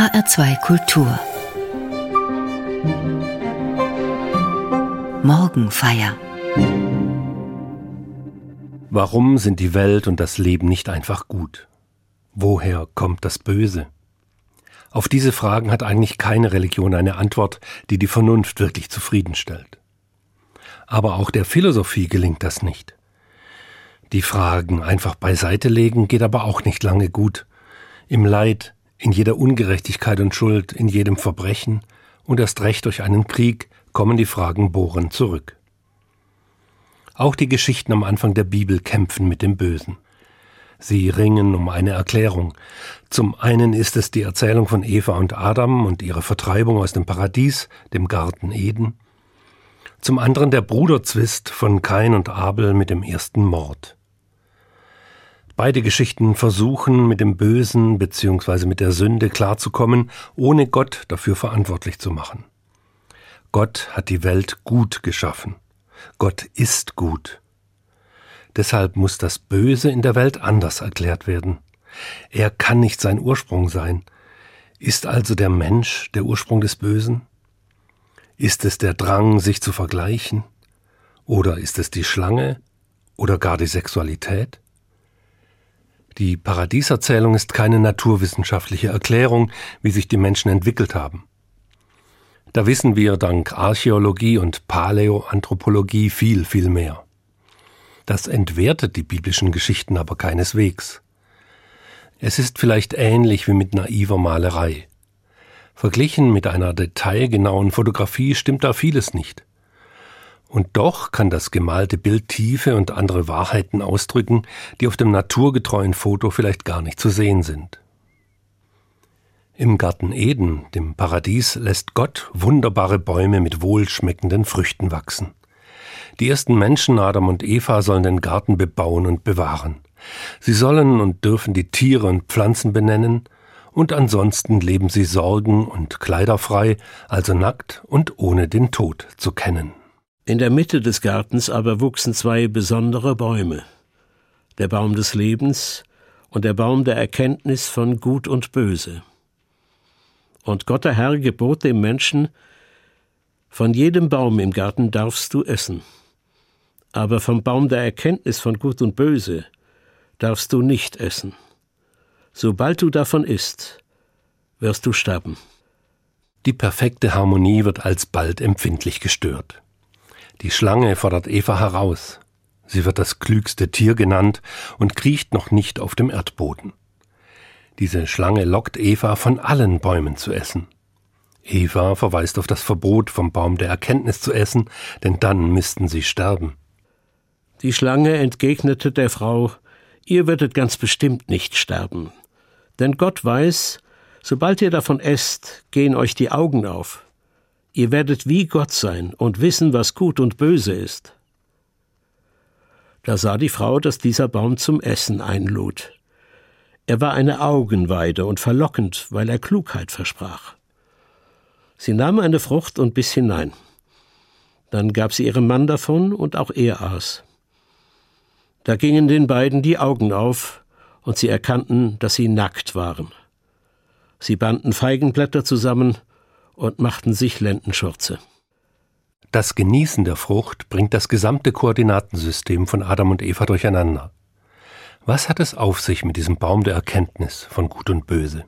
HR2 Kultur Morgenfeier Warum sind die Welt und das Leben nicht einfach gut? Woher kommt das Böse? Auf diese Fragen hat eigentlich keine Religion eine Antwort, die die Vernunft wirklich zufriedenstellt. Aber auch der Philosophie gelingt das nicht. Die Fragen einfach beiseite legen geht aber auch nicht lange gut. Im Leid, in jeder Ungerechtigkeit und Schuld, in jedem Verbrechen und erst recht durch einen Krieg kommen die Fragen bohren zurück. Auch die Geschichten am Anfang der Bibel kämpfen mit dem Bösen. Sie ringen um eine Erklärung. Zum einen ist es die Erzählung von Eva und Adam und ihre Vertreibung aus dem Paradies, dem Garten Eden. Zum anderen der Bruderzwist von Kain und Abel mit dem ersten Mord. Beide Geschichten versuchen, mit dem Bösen bzw. mit der Sünde klarzukommen, ohne Gott dafür verantwortlich zu machen. Gott hat die Welt gut geschaffen. Gott ist gut. Deshalb muss das Böse in der Welt anders erklärt werden. Er kann nicht sein Ursprung sein. Ist also der Mensch der Ursprung des Bösen? Ist es der Drang, sich zu vergleichen? Oder ist es die Schlange? Oder gar die Sexualität? Die Paradieserzählung ist keine naturwissenschaftliche Erklärung, wie sich die Menschen entwickelt haben. Da wissen wir dank Archäologie und Paläoanthropologie viel, viel mehr. Das entwertet die biblischen Geschichten aber keineswegs. Es ist vielleicht ähnlich wie mit naiver Malerei. Verglichen mit einer detailgenauen Fotografie stimmt da vieles nicht. Und doch kann das gemalte Bild Tiefe und andere Wahrheiten ausdrücken, die auf dem naturgetreuen Foto vielleicht gar nicht zu sehen sind. Im Garten Eden, dem Paradies, lässt Gott wunderbare Bäume mit wohlschmeckenden Früchten wachsen. Die ersten Menschen, Adam und Eva, sollen den Garten bebauen und bewahren. Sie sollen und dürfen die Tiere und Pflanzen benennen, und ansonsten leben sie sorgen- und kleiderfrei, also nackt und ohne den Tod zu kennen. In der Mitte des Gartens aber wuchsen zwei besondere Bäume, der Baum des Lebens und der Baum der Erkenntnis von Gut und Böse. Und Gott der Herr gebot dem Menschen, von jedem Baum im Garten darfst du essen, aber vom Baum der Erkenntnis von Gut und Böse darfst du nicht essen. Sobald du davon isst, wirst du sterben. Die perfekte Harmonie wird alsbald empfindlich gestört. Die Schlange fordert Eva heraus. Sie wird das klügste Tier genannt und kriecht noch nicht auf dem Erdboden. Diese Schlange lockt Eva von allen Bäumen zu essen. Eva verweist auf das Verbot, vom Baum der Erkenntnis zu essen, denn dann müssten sie sterben. Die Schlange entgegnete der Frau, ihr werdet ganz bestimmt nicht sterben. Denn Gott weiß, sobald ihr davon esst, gehen euch die Augen auf. Ihr werdet wie Gott sein und wissen, was gut und böse ist. Da sah die Frau, dass dieser Baum zum Essen einlud. Er war eine Augenweide und verlockend, weil er Klugheit versprach. Sie nahm eine Frucht und biss hinein. Dann gab sie ihrem Mann davon, und auch er aß. Da gingen den beiden die Augen auf, und sie erkannten, dass sie nackt waren. Sie banden Feigenblätter zusammen und machten sich Lendenschürze. Das Genießen der Frucht bringt das gesamte Koordinatensystem von Adam und Eva durcheinander. Was hat es auf sich mit diesem Baum der Erkenntnis von Gut und Böse?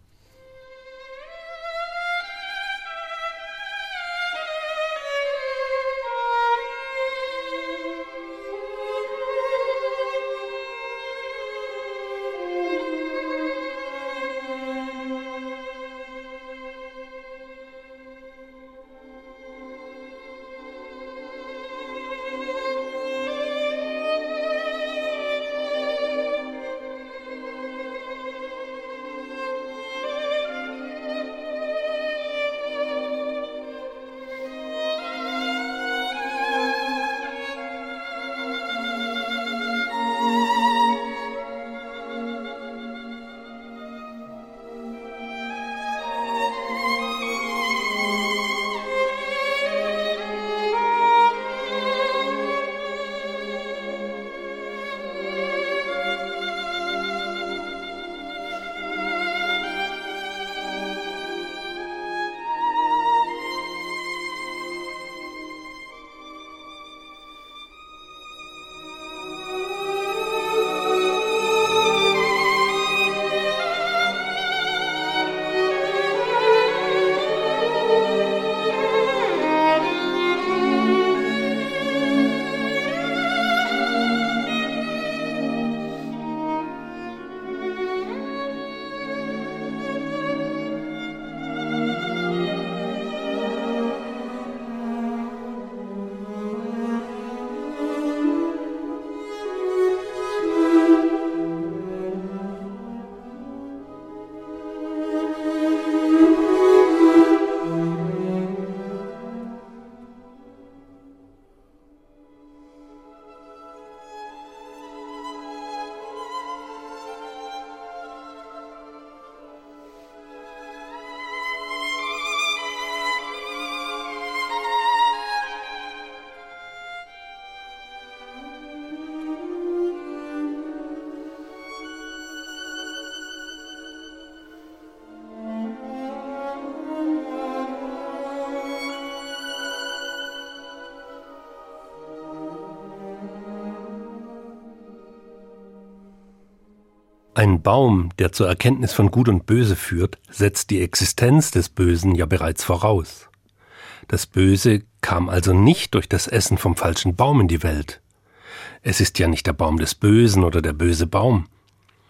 Ein Baum, der zur Erkenntnis von Gut und Böse führt, setzt die Existenz des Bösen ja bereits voraus. Das Böse kam also nicht durch das Essen vom falschen Baum in die Welt. Es ist ja nicht der Baum des Bösen oder der böse Baum,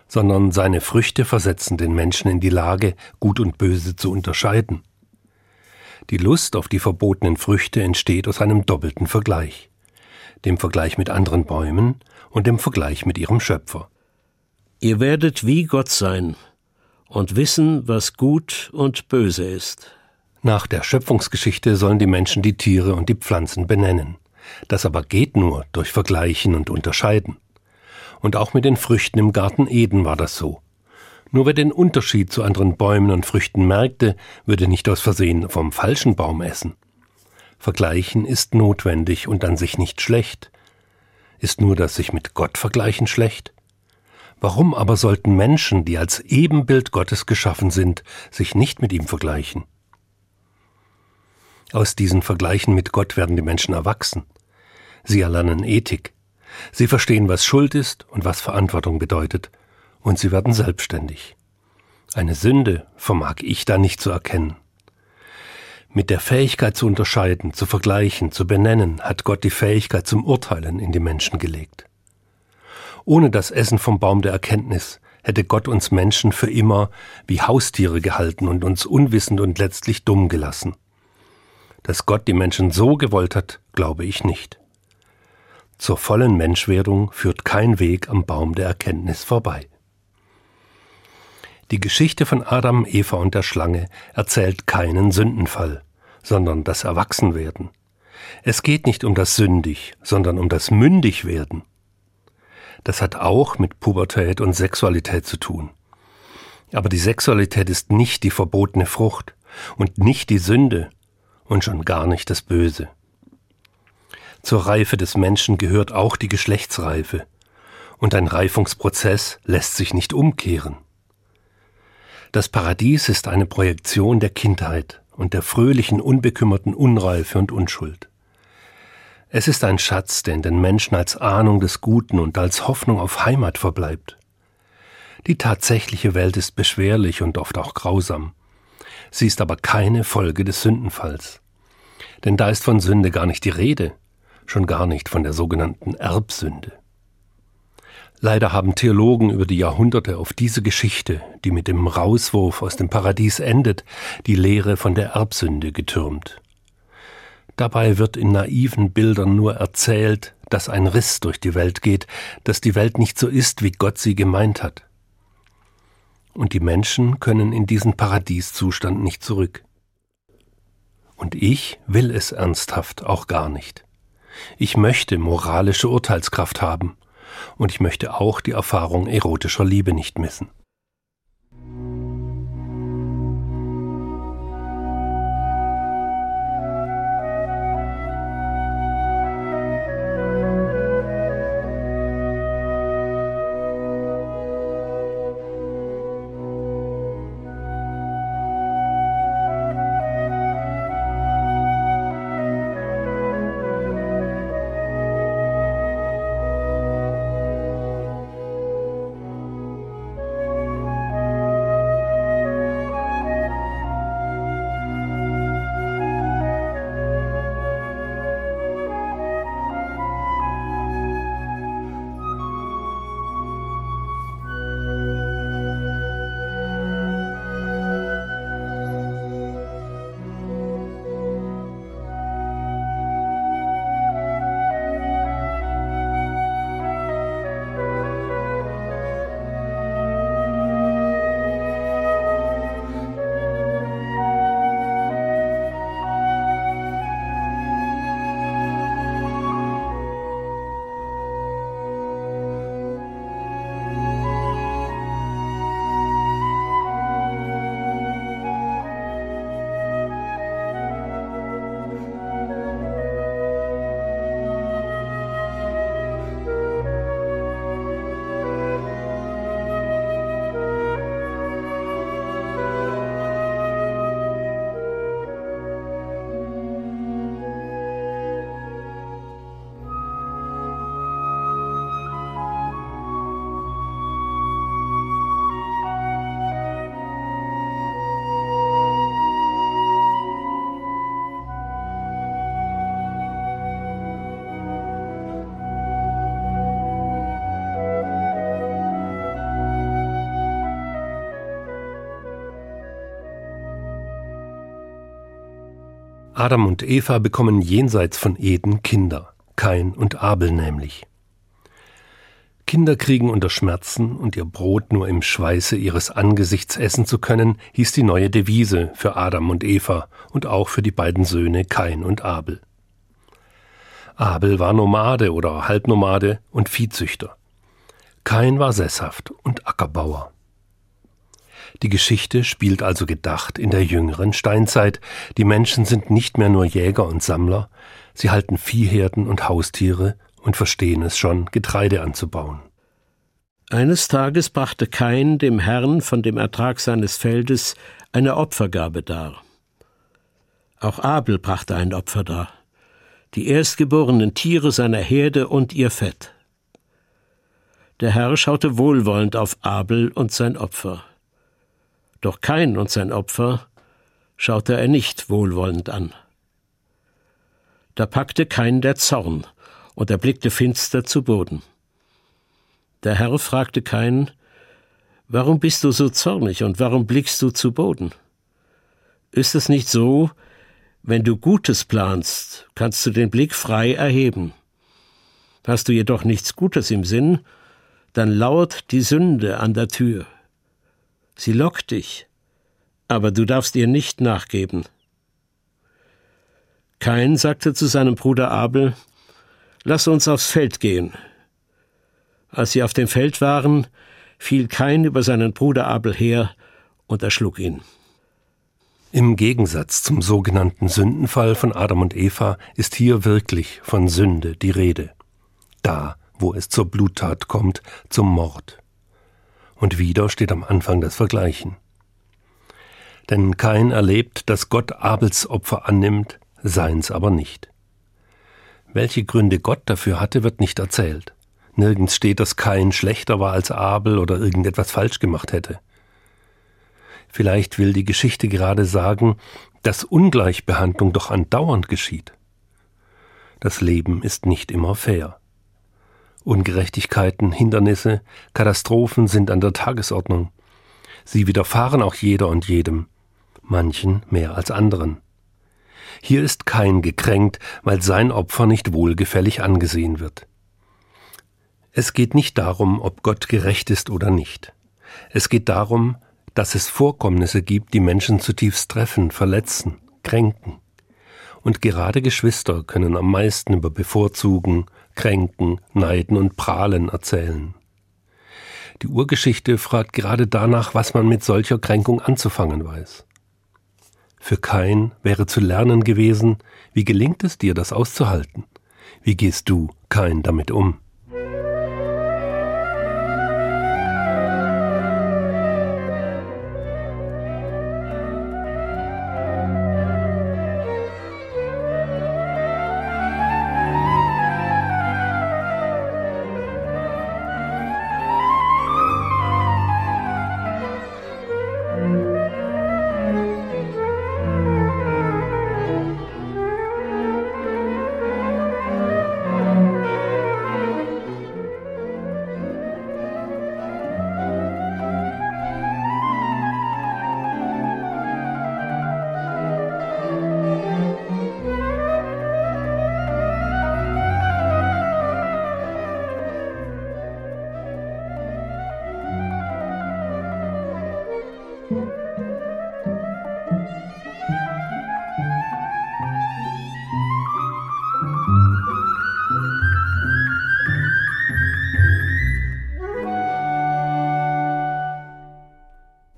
sondern seine Früchte versetzen den Menschen in die Lage, Gut und Böse zu unterscheiden. Die Lust auf die verbotenen Früchte entsteht aus einem doppelten Vergleich, dem Vergleich mit anderen Bäumen und dem Vergleich mit ihrem Schöpfer. Ihr werdet wie Gott sein und wissen, was gut und böse ist. Nach der Schöpfungsgeschichte sollen die Menschen die Tiere und die Pflanzen benennen. Das aber geht nur durch Vergleichen und Unterscheiden. Und auch mit den Früchten im Garten Eden war das so. Nur wer den Unterschied zu anderen Bäumen und Früchten merkte, würde nicht aus Versehen vom falschen Baum essen. Vergleichen ist notwendig und an sich nicht schlecht. Ist nur das sich mit Gott vergleichen schlecht? Warum aber sollten Menschen, die als Ebenbild Gottes geschaffen sind, sich nicht mit ihm vergleichen? Aus diesen Vergleichen mit Gott werden die Menschen erwachsen. Sie erlernen Ethik. Sie verstehen, was Schuld ist und was Verantwortung bedeutet, und sie werden selbstständig. Eine Sünde vermag ich da nicht zu erkennen. Mit der Fähigkeit zu unterscheiden, zu vergleichen, zu benennen, hat Gott die Fähigkeit zum Urteilen in die Menschen gelegt. Ohne das Essen vom Baum der Erkenntnis hätte Gott uns Menschen für immer wie Haustiere gehalten und uns unwissend und letztlich dumm gelassen. Dass Gott die Menschen so gewollt hat, glaube ich nicht. Zur vollen Menschwerdung führt kein Weg am Baum der Erkenntnis vorbei. Die Geschichte von Adam, Eva und der Schlange erzählt keinen Sündenfall, sondern das Erwachsenwerden. Es geht nicht um das Sündig, sondern um das Mündigwerden. Das hat auch mit Pubertät und Sexualität zu tun. Aber die Sexualität ist nicht die verbotene Frucht und nicht die Sünde und schon gar nicht das Böse. Zur Reife des Menschen gehört auch die Geschlechtsreife, und ein Reifungsprozess lässt sich nicht umkehren. Das Paradies ist eine Projektion der Kindheit und der fröhlichen, unbekümmerten Unreife und Unschuld. Es ist ein Schatz, der in den Menschen als Ahnung des Guten und als Hoffnung auf Heimat verbleibt. Die tatsächliche Welt ist beschwerlich und oft auch grausam. Sie ist aber keine Folge des Sündenfalls. Denn da ist von Sünde gar nicht die Rede, schon gar nicht von der sogenannten Erbsünde. Leider haben Theologen über die Jahrhunderte auf diese Geschichte, die mit dem Rauswurf aus dem Paradies endet, die Lehre von der Erbsünde getürmt. Dabei wird in naiven Bildern nur erzählt, dass ein Riss durch die Welt geht, dass die Welt nicht so ist, wie Gott sie gemeint hat. Und die Menschen können in diesen Paradieszustand nicht zurück. Und ich will es ernsthaft auch gar nicht. Ich möchte moralische Urteilskraft haben, und ich möchte auch die Erfahrung erotischer Liebe nicht missen. Adam und Eva bekommen jenseits von Eden Kinder, Kain und Abel nämlich. Kinder kriegen unter Schmerzen und ihr Brot nur im Schweiße ihres Angesichts essen zu können, hieß die neue Devise für Adam und Eva und auch für die beiden Söhne Kain und Abel. Abel war Nomade oder Halbnomade und Viehzüchter. Kain war sesshaft und Ackerbauer. Die Geschichte spielt also gedacht in der jüngeren Steinzeit. Die Menschen sind nicht mehr nur Jäger und Sammler, sie halten Viehherden und Haustiere und verstehen es schon, Getreide anzubauen. Eines Tages brachte Kain dem Herrn von dem Ertrag seines Feldes eine Opfergabe dar. Auch Abel brachte ein Opfer dar, die erstgeborenen Tiere seiner Herde und ihr Fett. Der Herr schaute wohlwollend auf Abel und sein Opfer. Doch Kain und sein Opfer schaute er nicht wohlwollend an. Da packte Kain der Zorn, und er blickte finster zu Boden. Der Herr fragte Kain, Warum bist du so zornig und warum blickst du zu Boden? Ist es nicht so, wenn du Gutes planst, kannst du den Blick frei erheben. Hast du jedoch nichts Gutes im Sinn, dann lauert die Sünde an der Tür. Sie lockt dich, aber du darfst ihr nicht nachgeben. Kain sagte zu seinem Bruder Abel, Lass uns aufs Feld gehen. Als sie auf dem Feld waren, fiel Kain über seinen Bruder Abel her und erschlug ihn. Im Gegensatz zum sogenannten Sündenfall von Adam und Eva ist hier wirklich von Sünde die Rede. Da, wo es zur Bluttat kommt, zum Mord. Und wieder steht am Anfang das Vergleichen. Denn Kain erlebt, dass Gott Abels Opfer annimmt, seins aber nicht. Welche Gründe Gott dafür hatte, wird nicht erzählt. Nirgends steht, dass Kain schlechter war als Abel oder irgendetwas falsch gemacht hätte. Vielleicht will die Geschichte gerade sagen, dass Ungleichbehandlung doch andauernd geschieht. Das Leben ist nicht immer fair. Ungerechtigkeiten, Hindernisse, Katastrophen sind an der Tagesordnung. Sie widerfahren auch jeder und jedem, manchen mehr als anderen. Hier ist kein gekränkt, weil sein Opfer nicht wohlgefällig angesehen wird. Es geht nicht darum, ob Gott gerecht ist oder nicht. Es geht darum, dass es Vorkommnisse gibt, die Menschen zutiefst treffen, verletzen, kränken. Und gerade Geschwister können am meisten über Bevorzugen, Kränken, Neiden und Prahlen erzählen. Die Urgeschichte fragt gerade danach, was man mit solcher Kränkung anzufangen weiß. Für Kain wäre zu lernen gewesen, wie gelingt es dir, das auszuhalten? Wie gehst du, Kain, damit um?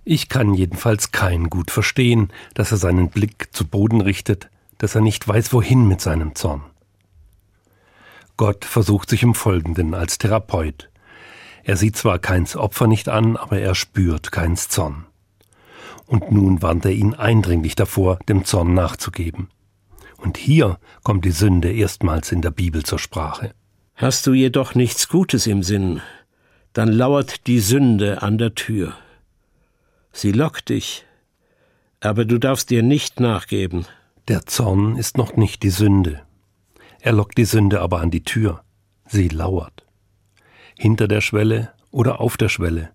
Ich kann jedenfalls kein gut verstehen, dass er seinen Blick zu Boden richtet, dass er nicht weiß, wohin mit seinem Zorn. Gott versucht sich im Folgenden als Therapeut. Er sieht zwar keins Opfer nicht an, aber er spürt keins Zorn. Und nun warnt er ihn eindringlich davor, dem Zorn nachzugeben. Und hier kommt die Sünde erstmals in der Bibel zur Sprache. Hast du jedoch nichts Gutes im Sinn, dann lauert die Sünde an der Tür. Sie lockt dich, aber du darfst ihr nicht nachgeben. Der Zorn ist noch nicht die Sünde. Er lockt die Sünde aber an die Tür. Sie lauert. Hinter der Schwelle oder auf der Schwelle.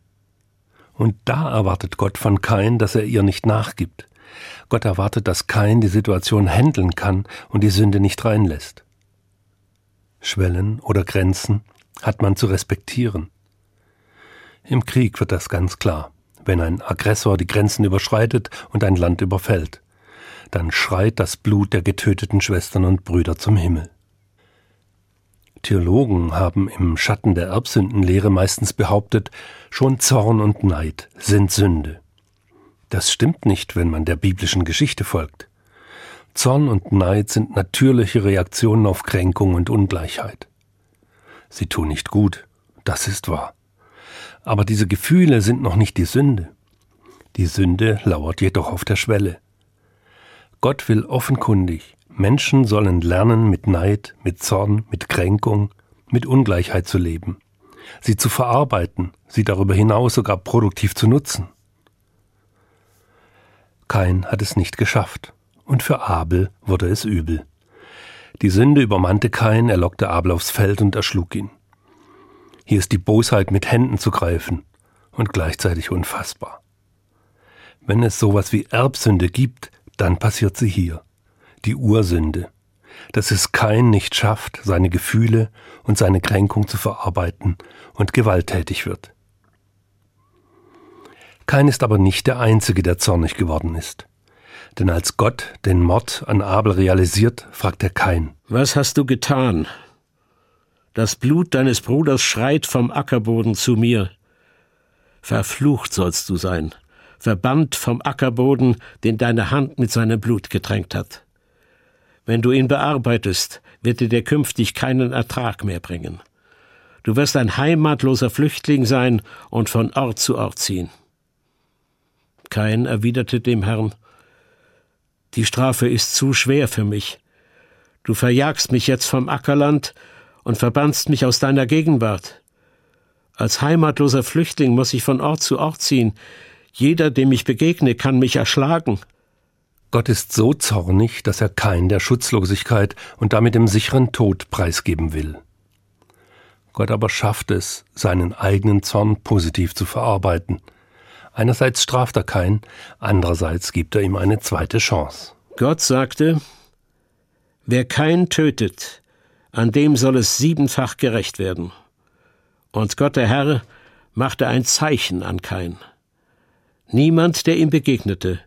Und da erwartet Gott von Kain, dass er ihr nicht nachgibt. Gott erwartet, dass Kain die Situation handeln kann und die Sünde nicht reinlässt. Schwellen oder Grenzen hat man zu respektieren. Im Krieg wird das ganz klar. Wenn ein Aggressor die Grenzen überschreitet und ein Land überfällt, dann schreit das Blut der getöteten Schwestern und Brüder zum Himmel. Theologen haben im Schatten der Erbsündenlehre meistens behauptet, schon Zorn und Neid sind Sünde. Das stimmt nicht, wenn man der biblischen Geschichte folgt. Zorn und Neid sind natürliche Reaktionen auf Kränkung und Ungleichheit. Sie tun nicht gut, das ist wahr. Aber diese Gefühle sind noch nicht die Sünde. Die Sünde lauert jedoch auf der Schwelle. Gott will offenkundig, Menschen sollen lernen, mit Neid, mit Zorn, mit Kränkung, mit Ungleichheit zu leben, sie zu verarbeiten, sie darüber hinaus sogar produktiv zu nutzen. Kain hat es nicht geschafft, und für Abel wurde es übel. Die Sünde übermannte Kain, er lockte Abel aufs Feld und erschlug ihn. Hier ist die Bosheit mit Händen zu greifen und gleichzeitig unfassbar. Wenn es sowas wie Erbsünde gibt, dann passiert sie hier. Die Ursünde. Dass es kein nicht schafft, seine Gefühle und seine Kränkung zu verarbeiten und gewalttätig wird. Kain ist aber nicht der Einzige, der zornig geworden ist. Denn als Gott den Mord an Abel realisiert, fragt er Kain. Was hast du getan? Das Blut deines Bruders schreit vom Ackerboden zu mir. Verflucht sollst du sein, verbannt vom Ackerboden, den deine Hand mit seinem Blut getränkt hat. Wenn du ihn bearbeitest, wird er dir künftig keinen Ertrag mehr bringen. Du wirst ein heimatloser Flüchtling sein und von Ort zu Ort ziehen. Kain erwiderte dem Herrn, Die Strafe ist zu schwer für mich. Du verjagst mich jetzt vom Ackerland und verbannst mich aus deiner Gegenwart. Als heimatloser Flüchtling muss ich von Ort zu Ort ziehen. Jeder, dem ich begegne, kann mich erschlagen. Gott ist so zornig, dass er Kain der Schutzlosigkeit und damit dem sicheren Tod preisgeben will. Gott aber schafft es, seinen eigenen Zorn positiv zu verarbeiten – Einerseits straft er keinen, andererseits gibt er ihm eine zweite Chance. Gott sagte, Wer kein tötet, an dem soll es siebenfach gerecht werden. Und Gott der Herr machte ein Zeichen an Kain. Niemand, der ihm begegnete,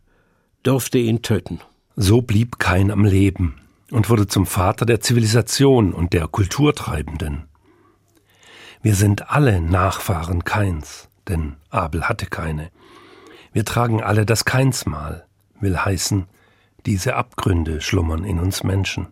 durfte ihn töten. So blieb Kain am Leben und wurde zum Vater der Zivilisation und der Kulturtreibenden. Wir sind alle Nachfahren Kains, denn Abel hatte keine. Wir tragen alle das Keinsmal, will heißen, diese Abgründe schlummern in uns Menschen.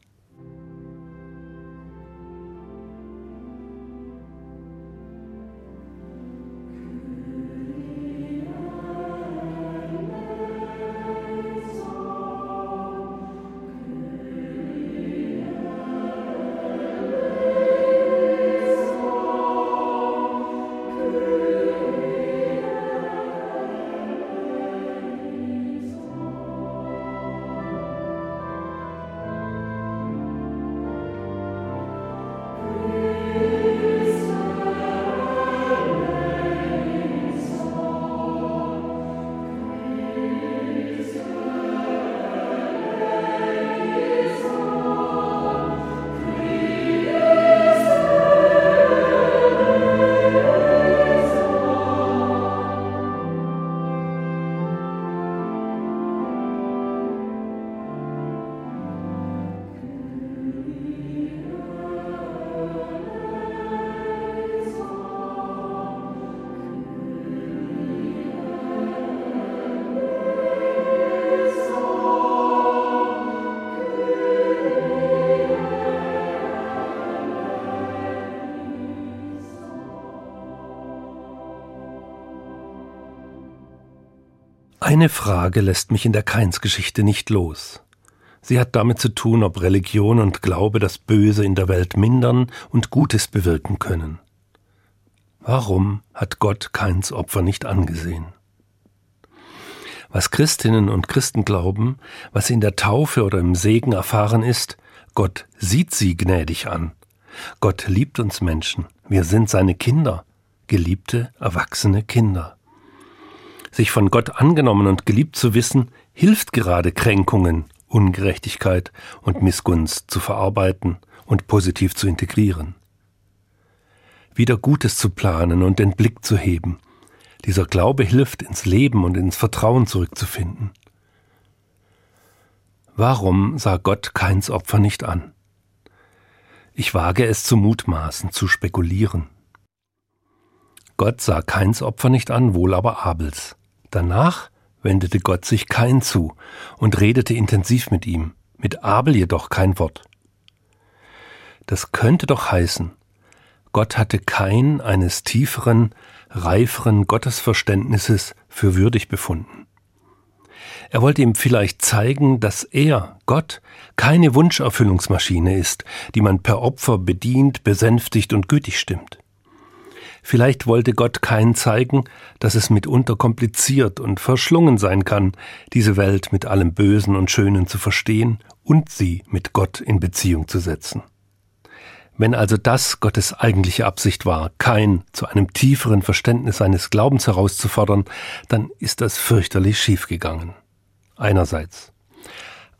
Eine Frage lässt mich in der Keinsgeschichte nicht los. Sie hat damit zu tun, ob Religion und Glaube das Böse in der Welt mindern und Gutes bewirken können. Warum hat Gott Keins Opfer nicht angesehen? Was Christinnen und Christen glauben, was in der Taufe oder im Segen erfahren ist, Gott sieht sie gnädig an. Gott liebt uns Menschen, wir sind seine Kinder, geliebte, erwachsene Kinder. Sich von Gott angenommen und geliebt zu wissen, hilft gerade Kränkungen, Ungerechtigkeit und Missgunst zu verarbeiten und positiv zu integrieren. Wieder Gutes zu planen und den Blick zu heben. Dieser Glaube hilft, ins Leben und ins Vertrauen zurückzufinden. Warum sah Gott Keins Opfer nicht an? Ich wage es zu mutmaßen, zu spekulieren. Gott sah Keins Opfer nicht an, wohl aber Abels. Danach wendete Gott sich Kain zu und redete intensiv mit ihm, mit Abel jedoch kein Wort. Das könnte doch heißen, Gott hatte Kain eines tieferen, reiferen Gottesverständnisses für würdig befunden. Er wollte ihm vielleicht zeigen, dass er, Gott, keine Wunscherfüllungsmaschine ist, die man per Opfer bedient, besänftigt und gütig stimmt. Vielleicht wollte Gott keinen zeigen, dass es mitunter kompliziert und verschlungen sein kann, diese Welt mit allem Bösen und Schönen zu verstehen und sie mit Gott in Beziehung zu setzen. Wenn also das Gottes eigentliche Absicht war, kein zu einem tieferen Verständnis seines Glaubens herauszufordern, dann ist das fürchterlich schiefgegangen. Einerseits.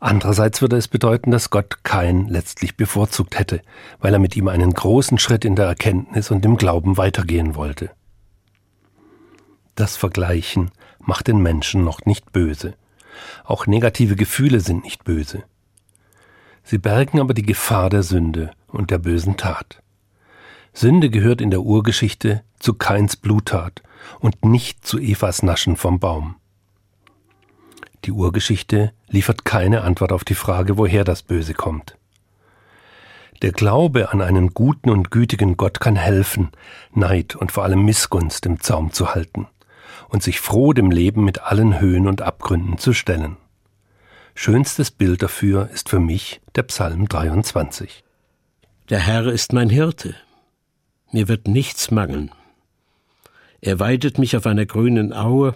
Andererseits würde es bedeuten, dass Gott kein letztlich bevorzugt hätte, weil er mit ihm einen großen Schritt in der Erkenntnis und im Glauben weitergehen wollte. Das Vergleichen macht den Menschen noch nicht böse. Auch negative Gefühle sind nicht böse. Sie bergen aber die Gefahr der Sünde und der bösen Tat. Sünde gehört in der Urgeschichte zu Keins Bluttat und nicht zu Evas Naschen vom Baum. Die Urgeschichte liefert keine Antwort auf die Frage, woher das Böse kommt. Der Glaube an einen guten und gütigen Gott kann helfen, Neid und vor allem Missgunst im Zaum zu halten und sich froh dem Leben mit allen Höhen und Abgründen zu stellen. Schönstes Bild dafür ist für mich der Psalm 23. Der Herr ist mein Hirte, mir wird nichts mangeln. Er weidet mich auf einer grünen Aue,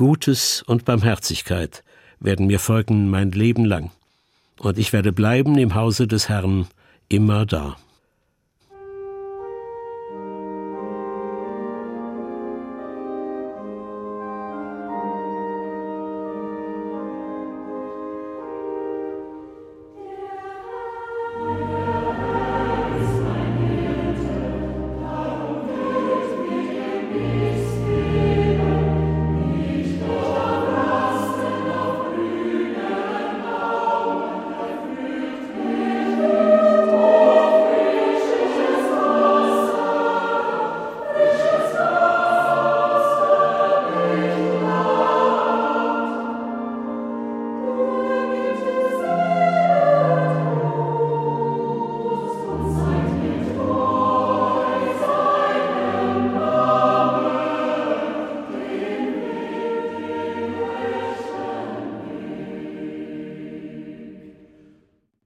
Gutes und Barmherzigkeit werden mir folgen mein Leben lang, und ich werde bleiben im Hause des Herrn immer da.